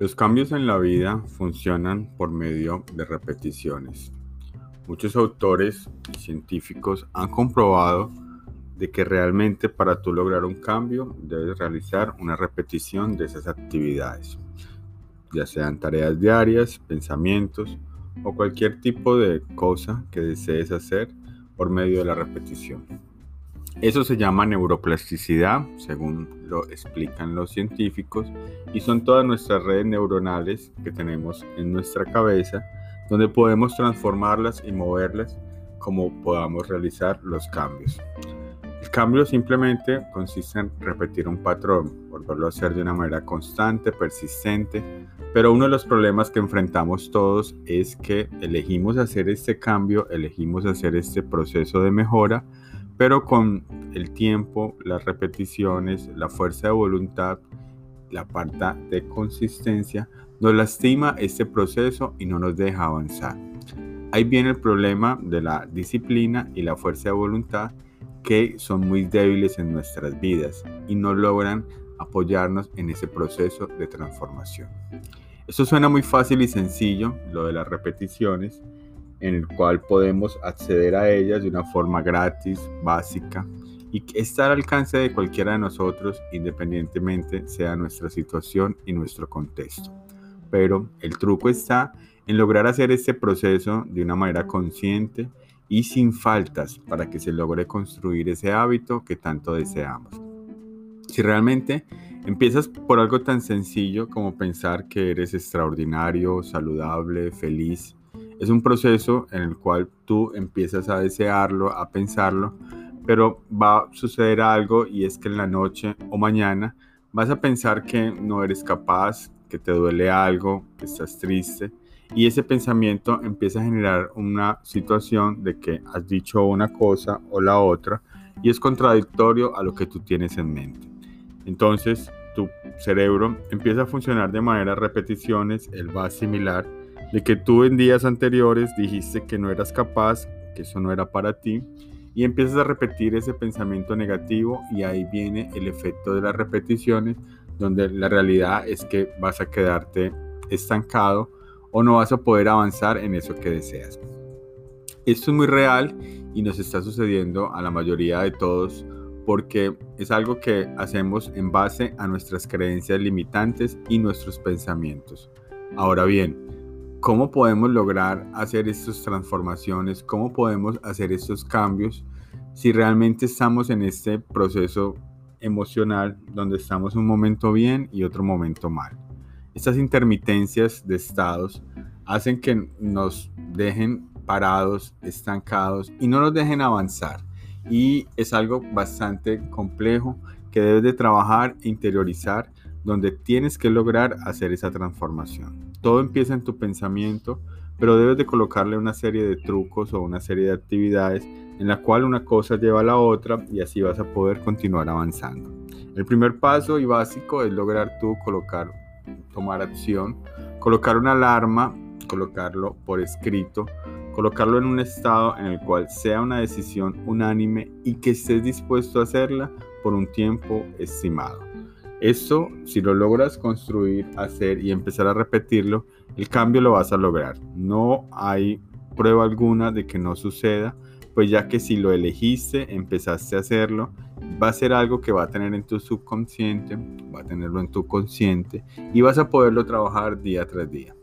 Los cambios en la vida funcionan por medio de repeticiones. Muchos autores y científicos han comprobado de que realmente para tú lograr un cambio debes realizar una repetición de esas actividades, ya sean tareas diarias, pensamientos o cualquier tipo de cosa que desees hacer por medio de la repetición. Eso se llama neuroplasticidad, según lo explican los científicos, y son todas nuestras redes neuronales que tenemos en nuestra cabeza, donde podemos transformarlas y moverlas como podamos realizar los cambios. El cambio simplemente consiste en repetir un patrón, volverlo a hacer de una manera constante, persistente, pero uno de los problemas que enfrentamos todos es que elegimos hacer este cambio, elegimos hacer este proceso de mejora, pero con el tiempo, las repeticiones, la fuerza de voluntad, la falta de consistencia, nos lastima este proceso y no nos deja avanzar. Ahí viene el problema de la disciplina y la fuerza de voluntad que son muy débiles en nuestras vidas y no logran apoyarnos en ese proceso de transformación. Esto suena muy fácil y sencillo, lo de las repeticiones, en el cual podemos acceder a ellas de una forma gratis, básica y está al alcance de cualquiera de nosotros independientemente sea nuestra situación y nuestro contexto. Pero el truco está en lograr hacer este proceso de una manera consciente y sin faltas para que se logre construir ese hábito que tanto deseamos. Si realmente empiezas por algo tan sencillo como pensar que eres extraordinario, saludable, feliz, es un proceso en el cual tú empiezas a desearlo, a pensarlo, pero va a suceder algo y es que en la noche o mañana vas a pensar que no eres capaz, que te duele algo, que estás triste y ese pensamiento empieza a generar una situación de que has dicho una cosa o la otra y es contradictorio a lo que tú tienes en mente. Entonces tu cerebro empieza a funcionar de manera repeticiones, él va a asimilar de que tú en días anteriores dijiste que no eras capaz, que eso no era para ti, y empiezas a repetir ese pensamiento negativo y ahí viene el efecto de las repeticiones, donde la realidad es que vas a quedarte estancado o no vas a poder avanzar en eso que deseas. Esto es muy real y nos está sucediendo a la mayoría de todos porque es algo que hacemos en base a nuestras creencias limitantes y nuestros pensamientos. Ahora bien, ¿Cómo podemos lograr hacer estas transformaciones? ¿Cómo podemos hacer estos cambios si realmente estamos en este proceso emocional donde estamos un momento bien y otro momento mal? Estas intermitencias de estados hacen que nos dejen parados, estancados y no nos dejen avanzar. Y es algo bastante complejo que debes de trabajar e interiorizar donde tienes que lograr hacer esa transformación. Todo empieza en tu pensamiento, pero debes de colocarle una serie de trucos o una serie de actividades en la cual una cosa lleva a la otra y así vas a poder continuar avanzando. El primer paso y básico es lograr tú colocar, tomar acción, colocar una alarma, colocarlo por escrito, colocarlo en un estado en el cual sea una decisión unánime y que estés dispuesto a hacerla por un tiempo estimado. Esto, si lo logras construir, hacer y empezar a repetirlo, el cambio lo vas a lograr. No hay prueba alguna de que no suceda, pues ya que si lo elegiste, empezaste a hacerlo, va a ser algo que va a tener en tu subconsciente, va a tenerlo en tu consciente y vas a poderlo trabajar día tras día.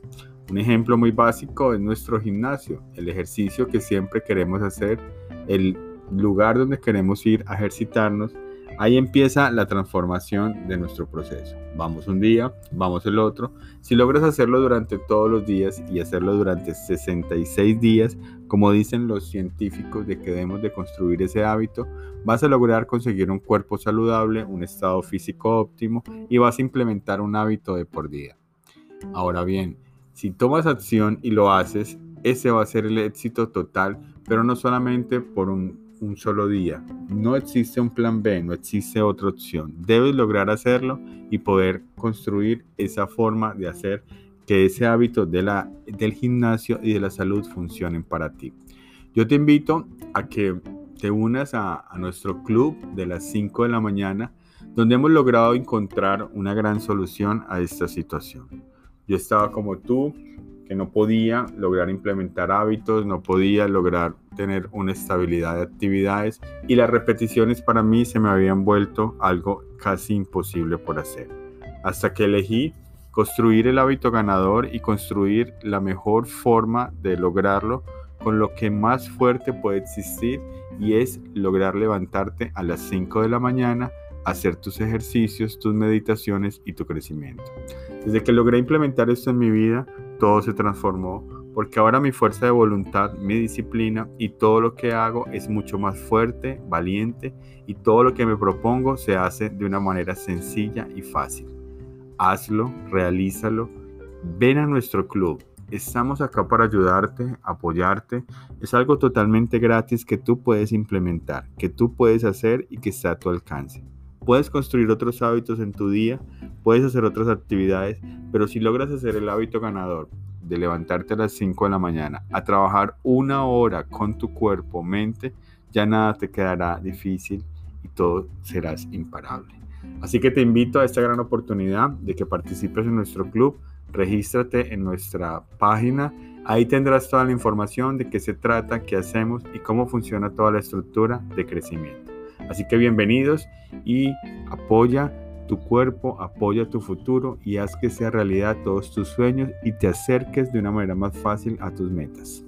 Un ejemplo muy básico es nuestro gimnasio, el ejercicio que siempre queremos hacer, el lugar donde queremos ir a ejercitarnos Ahí empieza la transformación de nuestro proceso. Vamos un día, vamos el otro. Si logras hacerlo durante todos los días y hacerlo durante 66 días, como dicen los científicos de que debemos de construir ese hábito, vas a lograr conseguir un cuerpo saludable, un estado físico óptimo y vas a implementar un hábito de por día. Ahora bien, si tomas acción y lo haces, ese va a ser el éxito total, pero no solamente por un un solo día. No existe un plan B, no existe otra opción. Debes lograr hacerlo y poder construir esa forma de hacer que ese hábito del gimnasio y de la salud funcionen para ti. Yo te invito a que te unas a, a nuestro club de las 5 de la mañana, donde hemos logrado encontrar una gran solución a esta situación. Yo estaba como tú, no podía lograr implementar hábitos, no podía lograr tener una estabilidad de actividades y las repeticiones para mí se me habían vuelto algo casi imposible por hacer. Hasta que elegí construir el hábito ganador y construir la mejor forma de lograrlo con lo que más fuerte puede existir y es lograr levantarte a las 5 de la mañana, hacer tus ejercicios, tus meditaciones y tu crecimiento. Desde que logré implementar esto en mi vida, todo se transformó porque ahora mi fuerza de voluntad, mi disciplina y todo lo que hago es mucho más fuerte, valiente y todo lo que me propongo se hace de una manera sencilla y fácil. Hazlo, realízalo, ven a nuestro club. Estamos acá para ayudarte, apoyarte. Es algo totalmente gratis que tú puedes implementar, que tú puedes hacer y que está a tu alcance. Puedes construir otros hábitos en tu día, puedes hacer otras actividades, pero si logras hacer el hábito ganador de levantarte a las 5 de la mañana, a trabajar una hora con tu cuerpo, mente, ya nada te quedará difícil y todo serás imparable. Así que te invito a esta gran oportunidad de que participes en nuestro club. Regístrate en nuestra página. Ahí tendrás toda la información de qué se trata, qué hacemos y cómo funciona toda la estructura de crecimiento. Así que bienvenidos y apoya tu cuerpo, apoya tu futuro y haz que sea realidad todos tus sueños y te acerques de una manera más fácil a tus metas.